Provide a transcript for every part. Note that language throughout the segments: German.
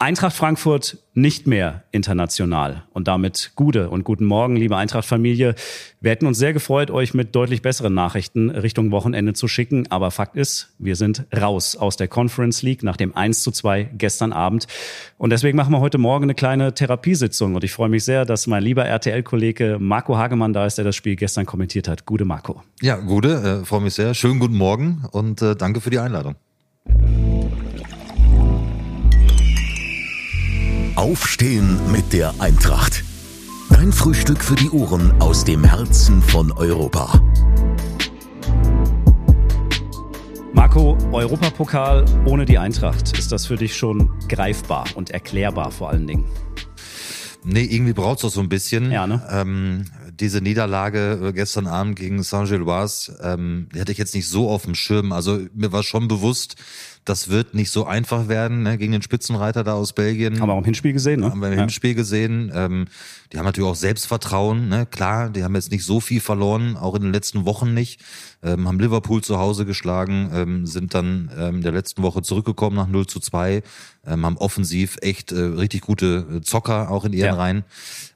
Eintracht Frankfurt nicht mehr international. Und damit Gude und guten Morgen, liebe Eintracht-Familie. Wir hätten uns sehr gefreut, euch mit deutlich besseren Nachrichten Richtung Wochenende zu schicken. Aber Fakt ist, wir sind raus aus der Conference League nach dem 1 zu 2 gestern Abend. Und deswegen machen wir heute Morgen eine kleine Therapiesitzung. Und ich freue mich sehr, dass mein lieber RTL-Kollege Marco Hagemann da ist, der das Spiel gestern kommentiert hat. Gute Marco. Ja, Gude, äh, freue mich sehr. Schönen guten Morgen und äh, danke für die Einladung. Aufstehen mit der Eintracht. Dein Frühstück für die Ohren aus dem Herzen von Europa. Marco, Europapokal ohne die Eintracht. Ist das für dich schon greifbar und erklärbar vor allen Dingen? Nee, irgendwie braucht's doch so ein bisschen. Ja, ne? Ähm, diese Niederlage äh, gestern Abend gegen Saint-Gilloise, ähm, die hatte ich jetzt nicht so auf dem Schirm. Also mir war schon bewusst, das wird nicht so einfach werden ne, gegen den Spitzenreiter da aus Belgien. Haben wir auch im Hinspiel gesehen, ne? Haben wir im ja. Hinspiel gesehen. Ähm, die haben natürlich auch Selbstvertrauen. Ne? Klar, die haben jetzt nicht so viel verloren, auch in den letzten Wochen nicht. Ähm, haben Liverpool zu Hause geschlagen, ähm, sind dann ähm, in der letzten Woche zurückgekommen nach 0 zu 2, ähm, haben offensiv echt äh, richtig gute äh, Zocker auch in ihren Ja. Reihen.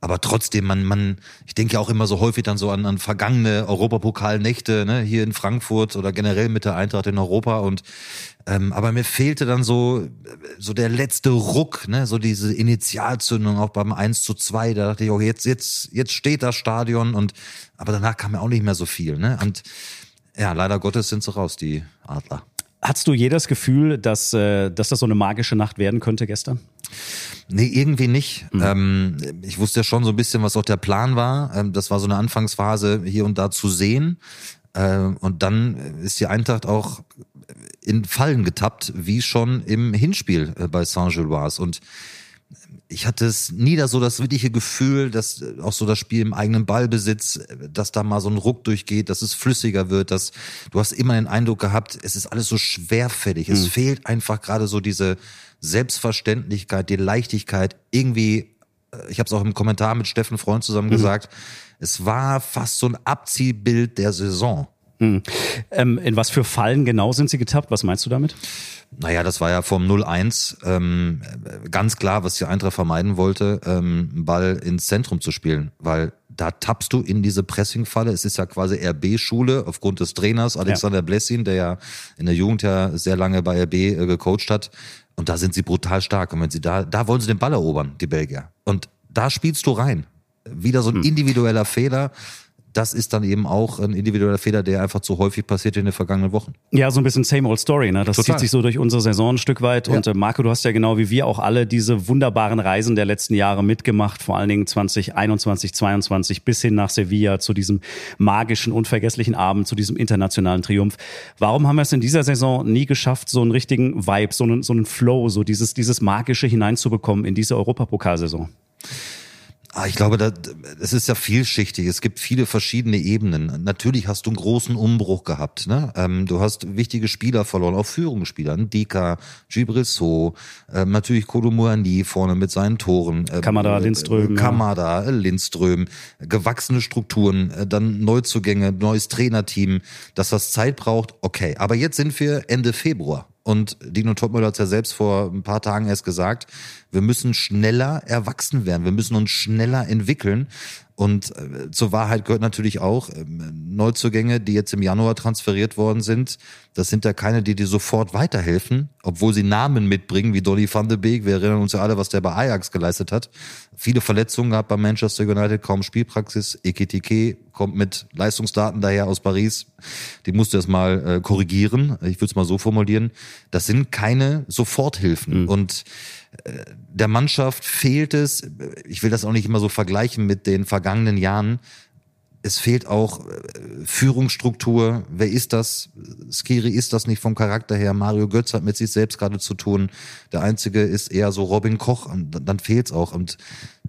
Aber trotzdem, man, man, ich denke ja auch immer so häufig dann so an, an vergangene Europapokalnächte, ne, hier in Frankfurt oder generell mit der Eintracht in Europa und ähm, aber mir fehlte dann so, so der letzte Ruck, ne, so diese Initialzündung auch beim 1 zu 2. Da dachte ich, oh, jetzt, jetzt, jetzt steht das Stadion und, aber danach kam ja auch nicht mehr so viel, ne, und ja, leider Gottes sind sie raus, die Adler. Hattest du je das Gefühl, dass, äh, dass das so eine magische Nacht werden könnte gestern? Nee, irgendwie nicht. Ähm, ich wusste ja schon so ein bisschen, was auch der Plan war. Ähm, das war so eine Anfangsphase hier und da zu sehen. Ähm, und dann ist die Eintracht auch in Fallen getappt, wie schon im Hinspiel äh, bei Saint-Gilloise. Und ich hatte es nie da so das wirkliche Gefühl, dass äh, auch so das Spiel im eigenen Ballbesitz, äh, dass da mal so ein Ruck durchgeht, dass es flüssiger wird, dass du hast immer den Eindruck gehabt, es ist alles so schwerfällig. Es fehlt einfach gerade so diese Selbstverständlichkeit, die Leichtigkeit. Irgendwie, ich habe es auch im Kommentar mit Steffen Freund zusammen gesagt, es war fast so ein Abziehbild der Saison. Ähm, in was für Fallen genau sind sie getappt? Was meinst du damit? Naja, das war ja vom 0-1 ähm, ganz klar, was die Eintracht vermeiden wollte, ähm, einen Ball ins Zentrum zu spielen, weil da tappst du in diese Pressingfalle. Es ist ja quasi RB-Schule aufgrund des Trainers Alexander Blessin, der ja in der Jugend ja sehr lange bei RB äh, gecoacht hat. Und da sind sie brutal stark. Und wenn sie da, da wollen sie den Ball erobern, die Belgier. Und da spielst du rein. Wieder so ein individueller Fehler. Das ist dann eben auch ein individueller Fehler, der einfach zu häufig passiert in den vergangenen Wochen. Ja, so ein bisschen same old story, ne? Das Total. zieht sich so durch unsere Saison ein Stück weit. Und Ja. äh, Marco, du hast ja genau wie wir auch alle diese wunderbaren Reisen der letzten Jahre mitgemacht, vor allen Dingen 2021, 22 bis hin nach Sevilla zu diesem magischen, unvergesslichen Abend, zu diesem internationalen Triumph. Warum haben wir es in dieser Saison nie geschafft, so einen richtigen Vibe, so einen, so einen Flow, so dieses, dieses Magische hineinzubekommen in diese Europapokalsaison? Ah, ich glaube, da, es ist ja vielschichtig. Es gibt viele verschiedene Ebenen. Natürlich hast du einen großen Umbruch gehabt. Ne? Ähm, du hast wichtige Spieler verloren, auch Führungsspieler. Ndika, Gibrissot, ähm, natürlich Kolomuani vorne mit seinen Toren. Ähm, Kamada, Lindström, Äh, ja. Kamada, äh, Lindström. Gewachsene Strukturen, äh, dann Neuzugänge, neues Trainerteam. Dass das Zeit braucht, okay. Aber jetzt sind wir Ende Februar. Und Dino Topmüller hat es ja selbst vor ein paar Tagen erst gesagt, wir müssen schneller erwachsen werden, wir müssen uns schneller entwickeln. Und äh, zur Wahrheit gehört natürlich auch ähm, Neuzugänge, die jetzt im Januar transferiert worden sind. Das sind ja keine, die dir sofort weiterhelfen, obwohl sie Namen mitbringen, wie Dolly van de Beek. Wir erinnern uns ja alle, was der bei Ajax geleistet hat. Viele Verletzungen gehabt bei Manchester United, kaum Spielpraxis. Ekitike kommt mit Leistungsdaten daher aus Paris. Die musst du erst mal äh, korrigieren. Ich würde es mal so formulieren. Das sind keine Soforthilfen. Und äh, der Mannschaft fehlt es, ich will das auch nicht immer so vergleichen mit den vergangenen Jahren, es fehlt auch äh, Führungsstruktur. Wer ist das? Skiri ist das nicht vom Charakter her. Mario Götz hat mit sich selbst gerade zu tun. Der einzige ist eher so Robin Koch. Und dann- fehlt's auch. Und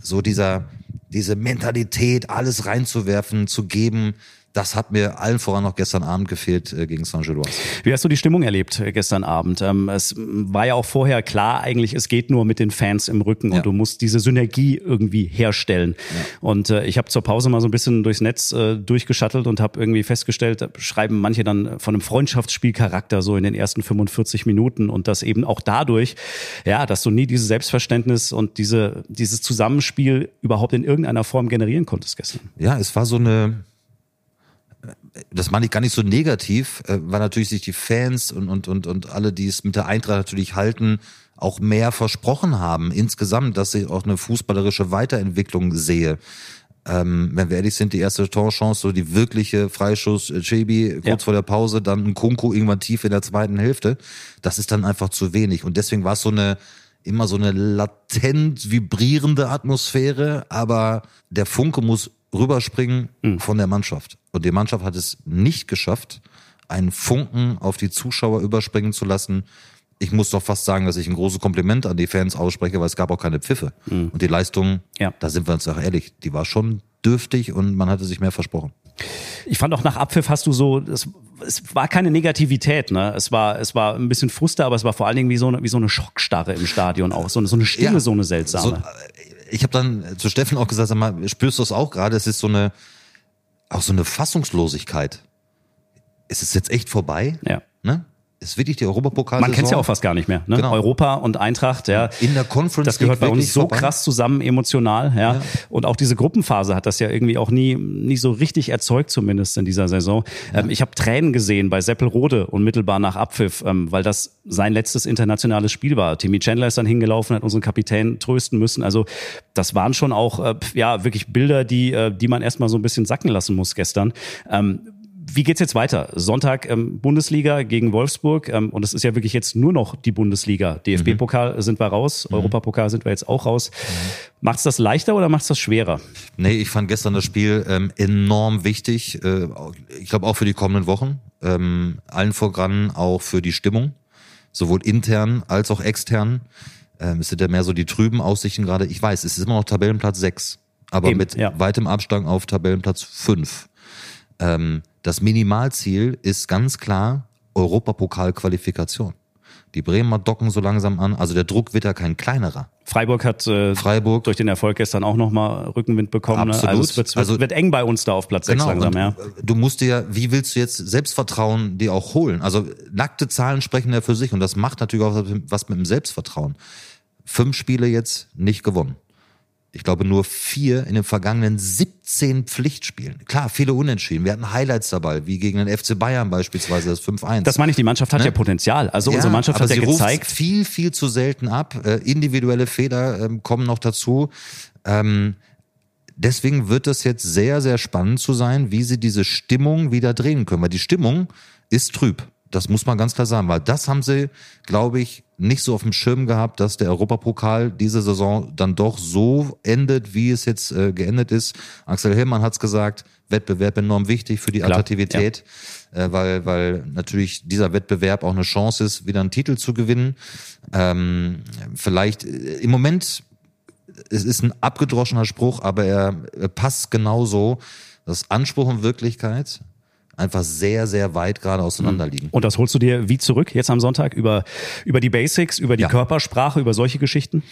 so dieser, diese Mentalität, alles reinzuwerfen, zu geben, das hat mir allen voran noch gestern Abend gefehlt äh, gegen Saint-Gilloise. Wie hast du die Stimmung erlebt äh, gestern Abend? Ähm, es war ja auch vorher klar, eigentlich, es geht nur mit den Fans im Rücken Ja. und du musst diese Synergie irgendwie herstellen. Und äh, ich habe zur Pause mal so ein bisschen durchs Netz äh, durchgeschattelt und habe irgendwie festgestellt, da schreiben manche dann von einem Freundschaftsspielcharakter so in den ersten 45 Minuten und das eben auch dadurch, ja, dass du nie dieses Selbstverständnis und diese, dieses Zusammenspiel überhaupt in irgendeiner Form generieren konntest gestern. Ja, es war so eine, das meine ich gar nicht so negativ, äh, weil natürlich sich die Fans und, und, und, und alle, die es mit der Eintracht natürlich halten, auch mehr versprochen haben insgesamt, dass ich auch eine fußballerische Weiterentwicklung sehe. Ähm, wenn wir ehrlich sind, die erste Torchance, so die wirkliche Freischuss, äh, Chebi kurz Ja. vor der Pause, dann ein Kunku irgendwann tief in der zweiten Hälfte, das ist dann einfach zu wenig. Und deswegen war es so eine, immer so eine latent vibrierende Atmosphäre, aber der Funke muss rüberspringen von der Mannschaft. Und die Mannschaft hat es nicht geschafft, einen Funken auf die Zuschauer überspringen zu lassen. Ich muss doch fast sagen, dass ich ein großes Kompliment an die Fans ausspreche, weil es gab auch keine Pfiffe. Und die Leistung, Ja. da sind wir uns auch ehrlich, die war schon dürftig und man hatte sich mehr versprochen. Ich fand auch nach Abpfiff hast du so, es, es war keine Negativität, ne? Es war, es war ein bisschen Frust, aber es war vor allen Dingen wie so eine, wie so eine Schockstarre im Stadion auch. So eine, so eine Stille, Ja. so eine seltsame. So, äh, ich habe dann zu Steffen auch gesagt, sag mal, spürst du es auch gerade? Es ist so eine, auch so eine Fassungslosigkeit. Ist es jetzt echt vorbei? ja. Ne? Ist wirklich die Europapokal. Man kennt es ja auch fast gar nicht mehr. Ne? Genau. Europa und Eintracht, ja. In der Conference Das gehört bei uns so vorbei. krass zusammen emotional, ja. Ja. Und auch diese Gruppenphase hat das ja irgendwie auch nie, nie so richtig erzeugt, zumindest in dieser Saison. Ähm, ich habe Tränen gesehen bei Seppelrode unmittelbar nach Abpfiff, ähm, weil das sein letztes internationales Spiel war. Timmy Chandler ist dann hingelaufen, hat unseren Kapitän trösten müssen. Also das waren schon auch äh, ja wirklich Bilder, die, äh, die man erstmal so ein bisschen sacken lassen muss gestern. Ähm, wie geht's jetzt weiter? Sonntag ähm, Bundesliga gegen Wolfsburg ähm, und es ist ja wirklich jetzt nur noch die Bundesliga. DFB-Pokal sind wir raus, Europapokal sind wir jetzt auch raus. Macht's das leichter oder macht's das schwerer? Nee, ich fand gestern das Spiel ähm, enorm wichtig. Äh, ich glaube auch für die kommenden Wochen. Ähm, allen voran auch für die Stimmung. Sowohl intern als auch extern. Ähm, es sind ja mehr so die trüben Aussichten gerade. Ich weiß, es ist immer noch Tabellenplatz 6. Aber Eben, mit ja. weitem Abstand auf Tabellenplatz 5. Ähm, das Minimalziel ist ganz klar Europapokal-Qualifikation. Die Bremer docken so langsam an. Also der Druck wird ja kein kleinerer. Freiburg hat äh, Freiburg durch den Erfolg gestern auch nochmal Rückenwind bekommen. Ne? Also es wird, Also- wird eng bei uns da auf Platz 6 langsam, ja. Du musst dir, wie willst du jetzt Selbstvertrauen dir auch holen? Also nackte Zahlen sprechen ja für sich und das macht natürlich auch was mit dem Selbstvertrauen. Fünf Spiele jetzt nicht gewonnen. Ich glaube nur vier in den vergangenen 17 Pflichtspielen. Klar, viele Unentschieden. Wir hatten Highlights dabei, wie gegen den FC Bayern beispielsweise das 5-1. Das meine ich, die Mannschaft hat ja Potenzial. Also unsere Mannschaft hat ja gezeigt, viel, viel zu selten ab. Äh, individuelle Fehler ähm, kommen noch dazu. Ähm, deswegen wird es jetzt sehr, sehr spannend zu sein, wie sie diese Stimmung wieder drehen können. Weil die Stimmung ist trüb. Das muss man ganz klar sagen, weil das haben sie, glaube ich, nicht so auf dem Schirm gehabt, dass der Europapokal diese Saison dann doch so endet, wie es jetzt äh, geendet ist. Axel Hillmann hat's gesagt, Wettbewerb enorm wichtig für die Klar, Attraktivität, äh, weil, weil natürlich dieser Wettbewerb auch eine Chance ist, wieder einen Titel zu gewinnen. Ähm, vielleicht äh, im Moment es ist ein abgedroschener Spruch, aber er er passt genauso, dass Anspruch und Wirklichkeit einfach sehr, sehr weit gerade auseinanderliegen. und das holst du dir wie zurück jetzt am Sonntag über, über die Basics, über die Ja. Körpersprache, über solche Geschichten?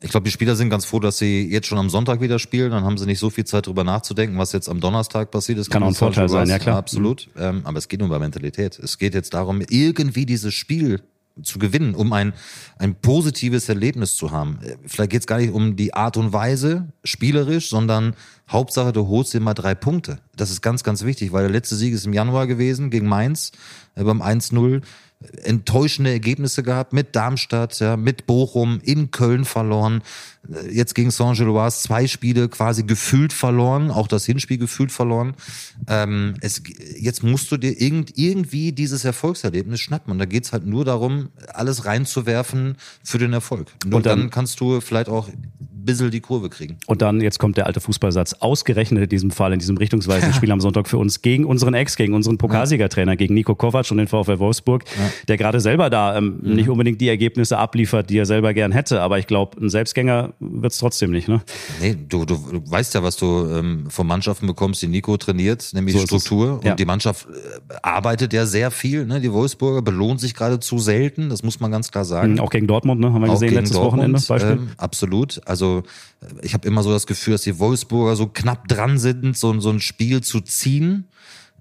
Ich glaube, die Spieler sind ganz froh, dass sie jetzt schon am Sonntag wieder spielen. Dann haben sie nicht so viel Zeit drüber nachzudenken, was jetzt am Donnerstag passiert ist. Kann auch ein Vorteil sein, ja, klar. Absolut. Ähm, aber es geht nur über Mentalität. Es geht jetzt darum, irgendwie dieses Spiel zu gewinnen, um ein, ein positives Erlebnis zu haben. Äh, Vielleicht geht es gar nicht um die Art und Weise, spielerisch, sondern Hauptsache, du holst dir mal drei Punkte. Das ist ganz, ganz wichtig, weil der letzte Sieg ist im Januar gewesen gegen Mainz äh, beim 1-0 enttäuschende Ergebnisse gehabt mit Darmstadt, ja, mit Bochum, in Köln verloren. Jetzt gegen Saint-Gilloise zwei Spiele quasi gefühlt verloren, auch das Hinspiel gefühlt verloren. Ähm, es, jetzt musst du dir irgend, irgendwie dieses Erfolgserlebnis schnappen. Und da geht's halt nur darum, alles reinzuwerfen für den Erfolg. Nur Und dann- dann kannst du vielleicht auch bisschen die Kurve kriegen. Und dann, jetzt kommt der alte Fußballsatz, ausgerechnet in diesem Fall, in diesem richtungsweisenden ja. Spiel am Sonntag für uns gegen unseren Ex, gegen unseren Pokalsiegertrainer, gegen Nico Kovac und den VfL Wolfsburg, ja. der gerade selber da ähm, mhm. nicht unbedingt die Ergebnisse abliefert, die er selber gern hätte. Aber ich glaube, ein Selbstgänger wird es trotzdem nicht. Ne? Nee, du, du, weißt ja, was du ähm, von Mannschaften bekommst, die Nico trainiert, nämlich so Struktur. Und die Mannschaft äh, arbeitet ja sehr viel. Ne? Die Wolfsburger belohnt sich gerade zu selten, das muss man ganz klar sagen. Mhm, auch gegen Dortmund, ne? haben wir auch gesehen letztes Dortmund, Wochenende. Beispiel. Ähm, absolut. Also ich habe immer so das Gefühl, dass die Wolfsburger so knapp dran sind, so, so ein Spiel zu ziehen.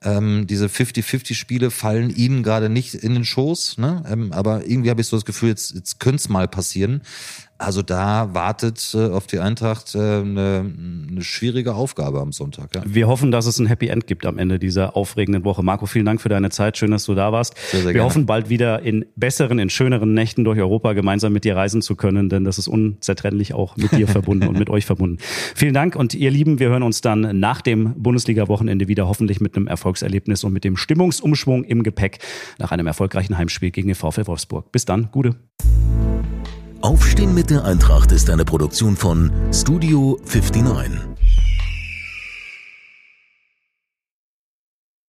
Ähm, diese 50-50-Spiele fallen ihnen gerade nicht in den Schoß, ne? Ähm, aber irgendwie habe ich so das Gefühl, jetzt, jetzt könnte es mal passieren. Also da wartet äh, auf die Eintracht äh, eine, eine schwierige Aufgabe am Sonntag. Ja. Wir hoffen, dass es ein Happy End gibt am Ende dieser aufregenden Woche. Marco, vielen Dank für deine Zeit. Schön, dass du da warst. Sehr, sehr Wir gerne. hoffen, bald wieder in besseren, in schöneren Nächten durch Europa gemeinsam mit dir reisen zu können, denn das ist unzertrennlich auch mit dir verbunden und mit euch verbunden. Vielen Dank und ihr Lieben, wir hören uns dann nach dem Bundesliga-Wochenende wieder, hoffentlich mit einem Erfolgserlebnis und mit dem Stimmungsumschwung im Gepäck nach einem erfolgreichen Heimspiel gegen den VfL Wolfsburg. Bis dann, Gute. Aufstehen mit der Eintracht ist eine Produktion von Studio 59.